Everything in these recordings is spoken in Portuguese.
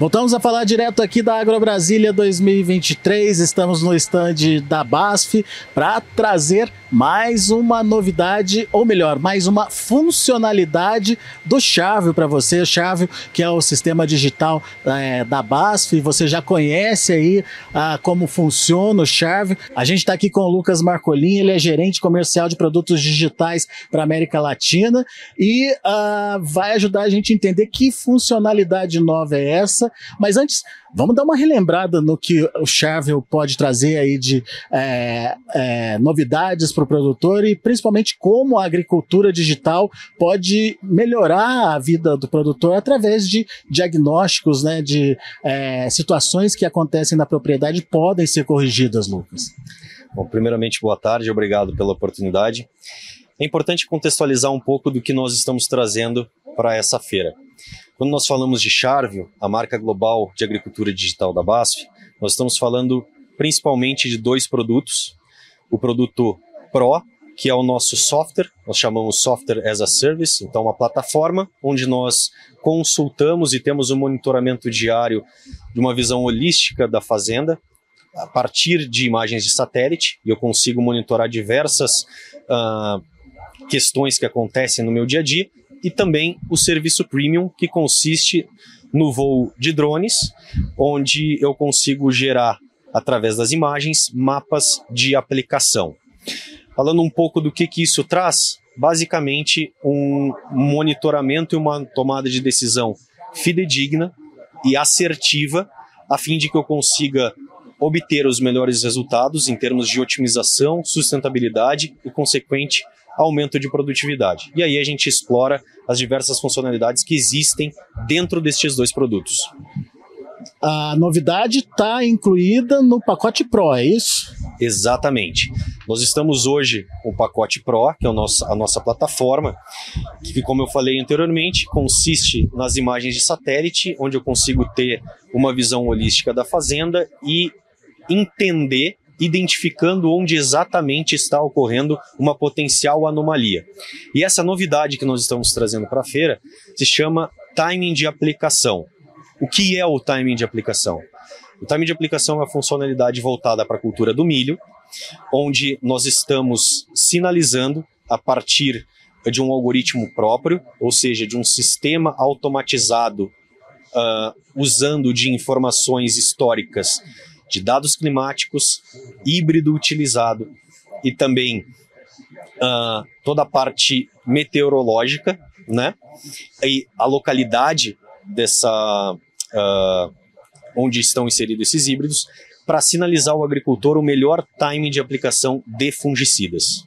Voltamos a falar direto aqui da AgroBrasília 2023. Estamos no stand da BASF para trazer mais uma novidade, ou melhor, mais uma funcionalidade do Chávio para você. Chávio, que é o sistema digital é, da BASF, você já conhece aí ah, como funciona o Chávio. A gente está aqui com o Lucas Marcolin, ele é gerente comercial de produtos digitais para América Latina e ah, vai ajudar a gente a entender que funcionalidade nova é essa. Mas antes, vamos dar uma relembrada no que o Chávio pode trazer aí de é, é, novidades para o produtor e principalmente como a agricultura digital pode melhorar a vida do produtor através de diagnósticos, né, de é, situações que acontecem na propriedade podem ser corrigidas, Lucas. Bom, primeiramente, boa tarde, obrigado pela oportunidade. É importante contextualizar um pouco do que nós estamos trazendo para essa feira. Quando nós falamos de Charvio, a marca global de agricultura digital da BASF, nós estamos falando principalmente de dois produtos. O produto Pro, que é o nosso software, nós chamamos Software as a Service, então uma plataforma onde nós consultamos e temos um monitoramento diário de uma visão holística da fazenda, a partir de imagens de satélite, e eu consigo monitorar diversas uh, questões que acontecem no meu dia a dia, e também o serviço premium, que consiste no voo de drones, onde eu consigo gerar, através das imagens, mapas de aplicação. Falando um pouco do que, que isso traz, basicamente um monitoramento e uma tomada de decisão fidedigna e assertiva, a fim de que eu consiga obter os melhores resultados em termos de otimização, sustentabilidade e consequente aumento de produtividade. E aí a gente explora as diversas funcionalidades que existem dentro destes dois produtos. A novidade está incluída no pacote Pro, é isso? Exatamente. Nós estamos hoje com o pacote Pro, que é a nossa, a nossa plataforma, que, como eu falei anteriormente, consiste nas imagens de satélite, onde eu consigo ter uma visão holística da fazenda e entender identificando onde exatamente está ocorrendo uma potencial anomalia. E essa novidade que nós estamos trazendo para a feira se chama timing de aplicação. O que é o timing de aplicação? O timing de aplicação é uma funcionalidade voltada para a cultura do milho, onde nós estamos sinalizando a partir de um algoritmo próprio, ou seja, de um sistema automatizado uh, usando de informações históricas de dados climáticos, híbrido utilizado e também uh, toda a parte meteorológica, né? E a localidade dessa uh, onde estão inseridos esses híbridos para sinalizar ao agricultor o melhor timing de aplicação de fungicidas.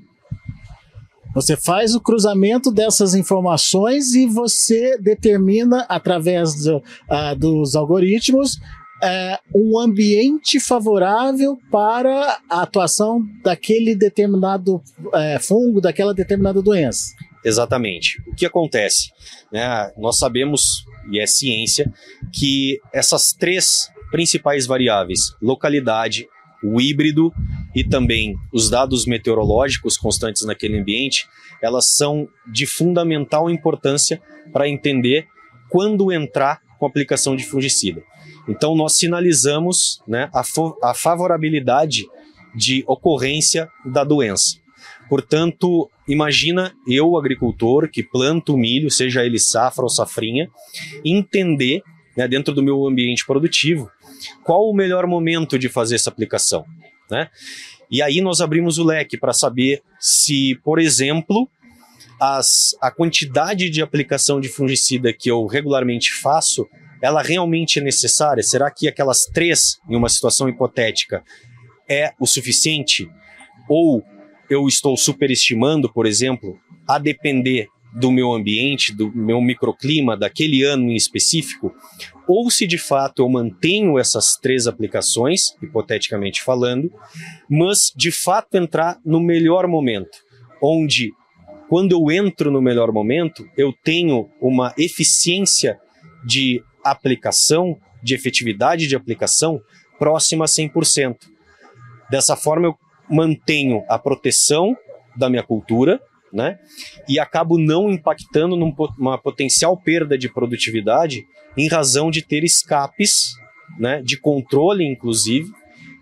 Você faz o cruzamento dessas informações e você determina, através do, uh, dos algoritmos, é, um ambiente favorável para a atuação daquele determinado é, fungo, daquela determinada doença. Exatamente. O que acontece? Né, nós sabemos, e é ciência, que essas três principais variáveis, localidade, o híbrido e também os dados meteorológicos constantes naquele ambiente, elas são de fundamental importância para entender quando entrar com aplicação de fungicida. Então, nós sinalizamos né, a, a favorabilidade de ocorrência da doença. Portanto, imagina eu, agricultor, que planto milho, seja ele safra ou safrinha, entender, né, dentro do meu ambiente produtivo, qual o melhor momento de fazer essa aplicação. Né? E aí nós abrimos o leque para saber se, por exemplo, as, a quantidade de aplicação de fungicida que eu regularmente faço ela realmente é necessária? Será que aquelas três, em uma situação hipotética, é o suficiente? Ou eu estou superestimando, por exemplo, a depender do meu ambiente, do meu microclima, daquele ano em específico? Ou se de fato eu mantenho essas três aplicações, hipoteticamente falando, mas de fato entrar no melhor momento, onde quando eu entro no melhor momento, eu tenho uma eficiência de aplicação, de efetividade de aplicação próxima a 100%. Dessa forma, eu mantenho a proteção da minha cultura, né? E acabo não impactando numa potencial perda de produtividade em razão de ter escapes, né, de controle inclusive,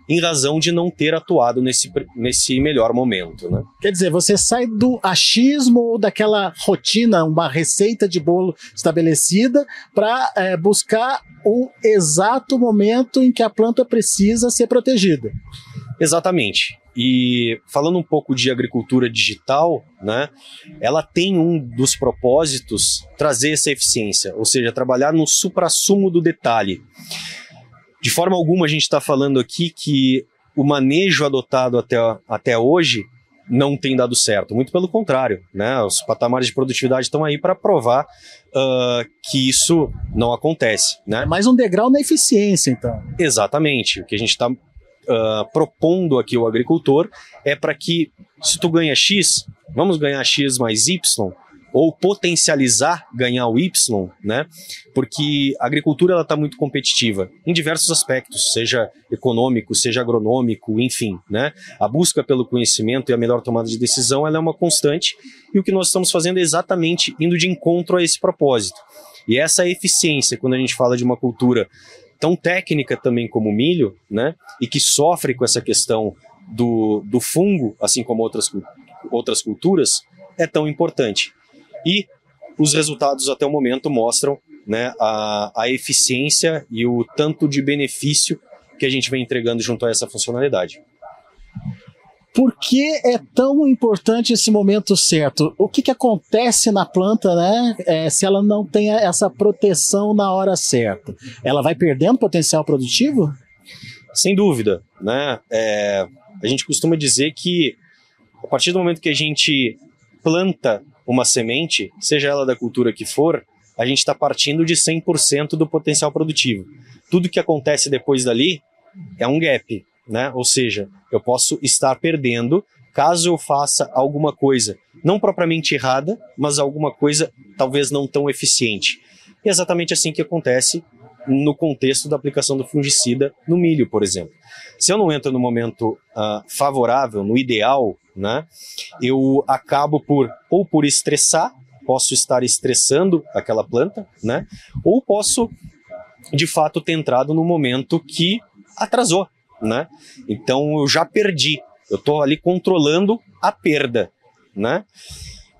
em razão de não ter atuado nesse, nesse melhor momento. Né? Quer dizer, você sai do achismo ou daquela rotina, uma receita de bolo estabelecida, para é, buscar o exato momento em que a planta precisa ser protegida. Exatamente. E falando um pouco de agricultura digital, né, ela tem um dos propósitos trazer essa eficiência, ou seja, trabalhar no suprassumo do detalhe. De forma alguma a gente está falando aqui que o manejo adotado até, até hoje não tem dado certo. Muito pelo contrário, né? Os patamares de produtividade estão aí para provar uh, que isso não acontece, né? É mais um degrau na eficiência, então. Exatamente. O que a gente está uh, propondo aqui ao agricultor é para que, se tu ganha X, vamos ganhar X mais Y, ou potencializar ganhar o Y, né? Porque a agricultura ela está muito competitiva em diversos aspectos, seja econômico, seja agronômico, enfim, né? A busca pelo conhecimento e a melhor tomada de decisão ela é uma constante e o que nós estamos fazendo é exatamente indo de encontro a esse propósito. E essa eficiência, quando a gente fala de uma cultura tão técnica também como o milho, né? E que sofre com essa questão do, do fungo, assim como outras, outras culturas, é tão importante. E os resultados até o momento mostram né, a, a eficiência e o tanto de benefício que a gente vem entregando junto a essa funcionalidade. Por que é tão importante esse momento certo? O que, que acontece na planta, né? É, se ela não tem essa proteção na hora certa? Ela vai perdendo potencial produtivo? Sem dúvida, né? É, a gente costuma dizer que a partir do momento que a gente planta uma semente, seja ela da cultura que for, a gente está partindo de 100% do potencial produtivo. Tudo que acontece depois dali é um gap, né? Ou seja, eu posso estar perdendo caso eu faça alguma coisa não propriamente errada, mas alguma coisa talvez não tão eficiente. E é exatamente assim que acontece no contexto da aplicação do fungicida no milho, por exemplo. Se eu não entro no momento uh, favorável, no ideal, né, eu acabo por ou por estressar, posso estar estressando aquela planta, né, ou posso de fato ter entrado no momento que atrasou, né? Então eu já perdi, eu estou ali controlando a perda, né?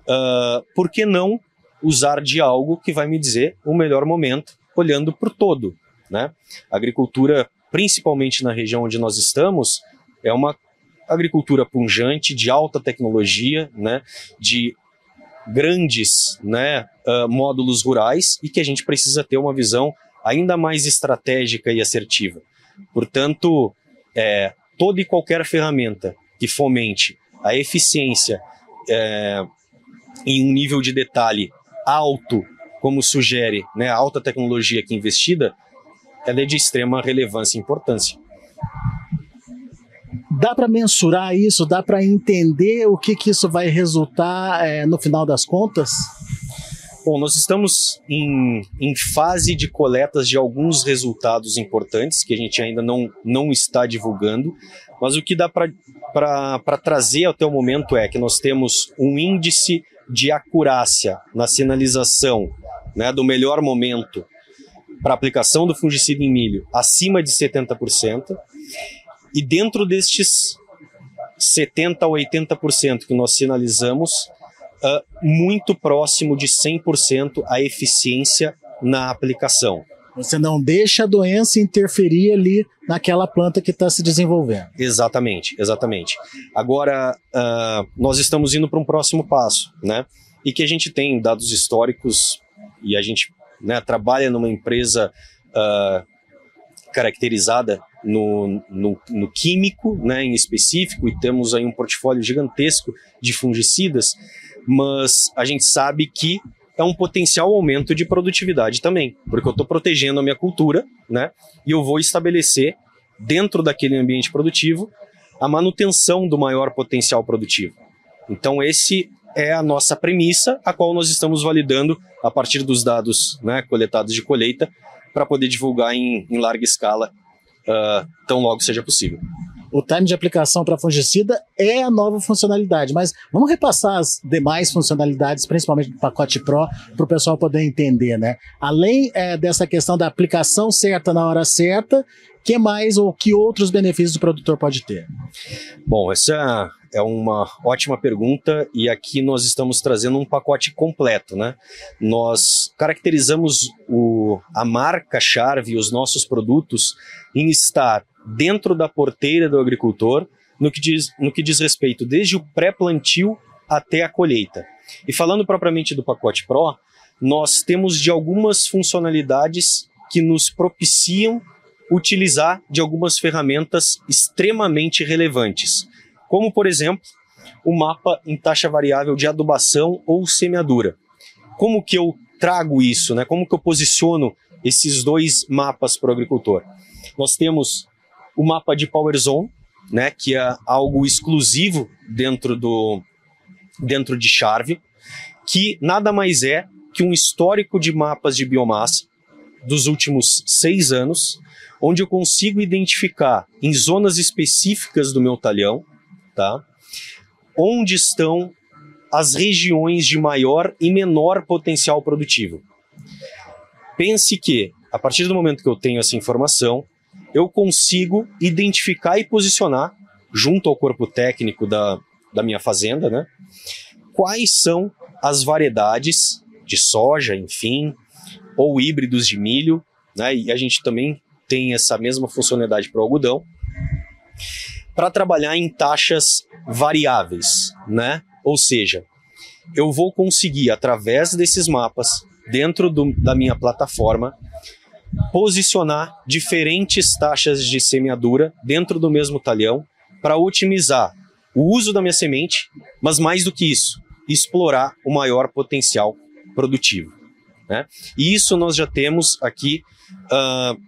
Uh, por que não usar de algo que vai me dizer o melhor momento olhando para o todo. Né? A agricultura, principalmente na região onde nós estamos, é uma agricultura punjante, de alta tecnologia, né? de grandes né, uh, módulos rurais e que a gente precisa ter uma visão ainda mais estratégica e assertiva. Portanto, é, toda e qualquer ferramenta que fomente a eficiência é, em um nível de detalhe alto como sugere né, a alta tecnologia aqui investida, ela é de extrema relevância e importância. Dá para mensurar isso? Dá para entender o que, que isso vai resultar é, no final das contas? Bom, nós estamos em, em fase de coletas de alguns resultados importantes que a gente ainda não, não está divulgando, mas o que dá para trazer até o momento é que nós temos um índice de acurácia na sinalização né, do melhor momento para aplicação do fungicida em milho acima de 70%, e dentro destes 70% a 80% que nós sinalizamos, uh, muito próximo de 100% a eficiência na aplicação. Você não deixa a doença interferir ali naquela planta que está se desenvolvendo. Exatamente, exatamente. Agora, uh, nós estamos indo para um próximo passo, né? E que a gente tem dados históricos e a gente né, trabalha numa empresa uh, caracterizada no, no, no, químico, né, em específico, e temos aí um portfólio gigantesco de fungicidas, mas a gente sabe que é um potencial aumento de produtividade também, porque eu estou protegendo a minha cultura, né, e eu vou estabelecer dentro daquele ambiente produtivo a manutenção do maior potencial produtivo. Então esse é a nossa premissa, a qual nós estamos validando a partir dos dados né, coletados de colheita para poder divulgar em, em larga escala uh, tão logo seja possível. O time de aplicação para fungicida é a nova funcionalidade, mas vamos repassar as demais funcionalidades, principalmente do pacote Pro, para o pessoal poder entender, né? Além é, dessa questão da aplicação certa na hora certa, que mais ou que outros benefícios o produtor pode ter? Bom, essa é uma ótima pergunta e aqui nós estamos trazendo um pacote completo, né? Nós caracterizamos o, a marca Charve e os nossos produtos em estar dentro da porteira do agricultor no que diz, no que diz respeito desde o pré-plantio até a colheita. E falando propriamente do pacote Pro, nós temos de algumas funcionalidades que nos propiciam utilizar de algumas ferramentas extremamente relevantes como por exemplo o mapa em taxa variável de adubação ou semeadura. Como que eu trago isso, né? Como que eu posiciono esses dois mapas para o agricultor? Nós temos o mapa de Power Zone, né, que é algo exclusivo dentro do dentro de Charve, que nada mais é que um histórico de mapas de biomassa dos últimos seis anos, onde eu consigo identificar em zonas específicas do meu talhão tá? Onde estão as regiões de maior e menor potencial produtivo? Pense que, a partir do momento que eu tenho essa informação, eu consigo identificar e posicionar, junto ao corpo técnico da, da minha fazenda, né, quais são as variedades de soja, enfim, ou híbridos de milho, né, e a gente também tem essa mesma funcionalidade para o algodão, para trabalhar em taxas variáveis, né? Ou seja, eu vou conseguir através desses mapas dentro do, da minha plataforma posicionar diferentes taxas de semeadura dentro do mesmo talhão para otimizar o uso da minha semente, mas mais do que isso, explorar o maior potencial produtivo. Né? E isso nós já temos aqui uh,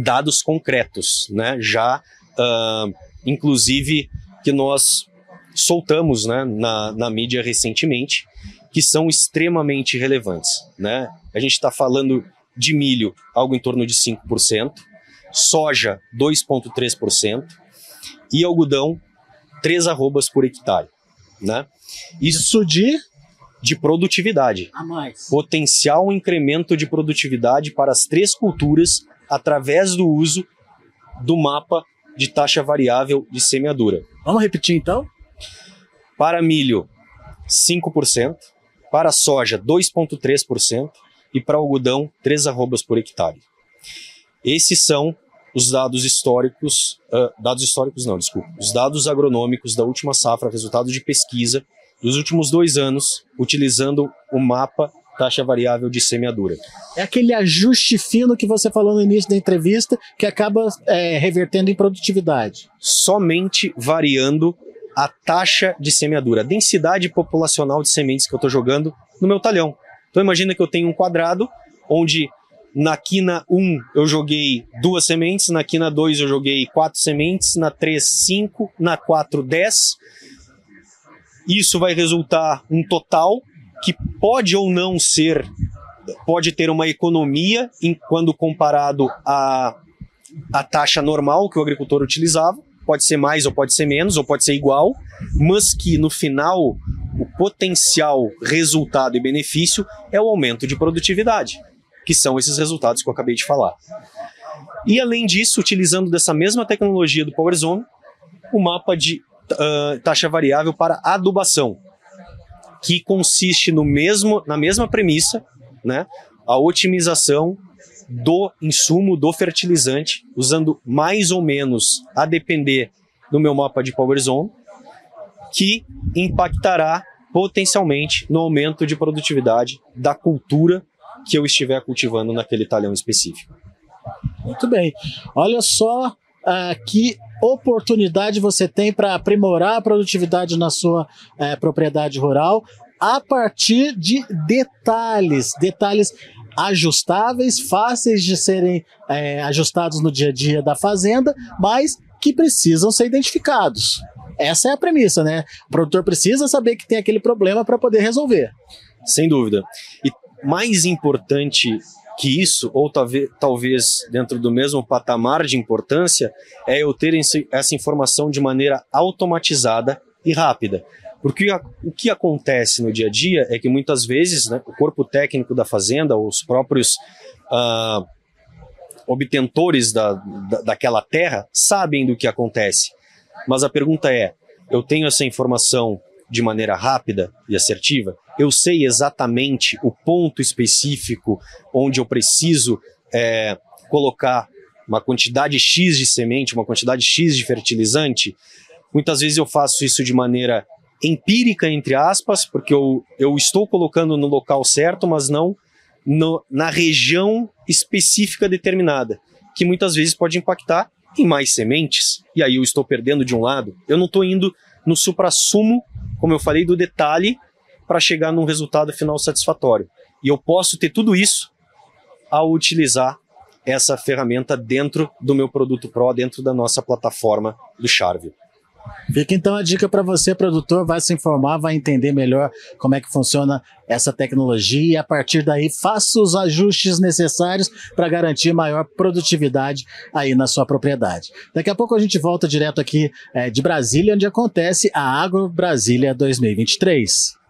dados concretos, né? já uh, inclusive que nós soltamos né, na, na mídia recentemente, que são extremamente relevantes. Né? A gente está falando de milho, algo em torno de 5%, soja, 2,3%, e algodão, 3 arrobas por hectare. Né? Isso de de produtividade. A mais. Potencial incremento de produtividade para as três culturas através do uso do mapa de taxa variável de semeadura. Vamos repetir então? Para milho, 5%, para soja, 2,3% e para algodão, 3 arrobas por hectare. Esses são os dados históricos, uh, dados históricos não, desculpa, os dados agronômicos da última safra, resultado de pesquisa dos últimos dois anos, utilizando o mapa taxa variável de semeadura. É aquele ajuste fino que você falou no início da entrevista que acaba é, revertendo em produtividade. Somente variando a taxa de semeadura, a densidade populacional de sementes que eu estou jogando no meu talhão. Então imagina que eu tenho um quadrado onde na quina 1 eu joguei duas sementes, na quina 2 eu joguei quatro sementes, na 3 5, na 4 10. Isso vai resultar um total que pode ou não ser, pode ter uma economia em, quando comparado à, à taxa normal que o agricultor utilizava, pode ser mais ou pode ser menos, ou pode ser igual, mas que no final potencial resultado e benefício é o aumento de produtividade, que são esses resultados que eu acabei de falar. E além disso, utilizando dessa mesma tecnologia do Power Zone, o mapa de uh, taxa variável para adubação, que consiste no mesmo, na mesma premissa, né? A otimização do insumo, do fertilizante, usando mais ou menos, a depender do meu mapa de Power Zone, que impactará potencialmente no aumento de produtividade da cultura que eu estiver cultivando naquele talhão específico. Muito bem. Olha só uh, que oportunidade você tem para aprimorar a produtividade na sua uh, propriedade rural a partir de detalhes, detalhes ajustáveis, fáceis de serem é, ajustados no dia a dia da fazenda, mas que precisam ser identificados. Essa é a premissa, né? O produtor precisa saber que tem aquele problema para poder resolver. Sem dúvida. E mais importante que isso, ou talvez, dentro do mesmo patamar de importância, é eu ter essa informação de maneira automatizada e rápida. Porque o que acontece no dia a dia é que muitas vezes né, o corpo técnico da fazenda, os próprios uh, obtentores da, da, daquela terra, sabem do que acontece. Mas a pergunta é: eu tenho essa informação de maneira rápida e assertiva? Eu sei exatamente o ponto específico onde eu preciso é, colocar uma quantidade X de semente, uma quantidade X de fertilizante? Muitas vezes eu faço isso de maneira empírica, entre aspas, porque eu, eu estou colocando no local certo, mas não no, na região específica determinada, que muitas vezes pode impactar em mais sementes, e aí eu estou perdendo de um lado. Eu não estou indo no supra-sumo, como eu falei, do detalhe para chegar num resultado final satisfatório. E eu posso ter tudo isso ao utilizar essa ferramenta dentro do meu produto Pro, dentro da nossa plataforma do Charvio. Fica então a dica para você, produtor, vai se informar, vai entender melhor como é que funciona essa tecnologia e a partir daí faça os ajustes necessários para garantir maior produtividade aí na sua propriedade. Daqui a pouco a gente volta direto aqui é, de Brasília, onde acontece a Agro Brasília 2023.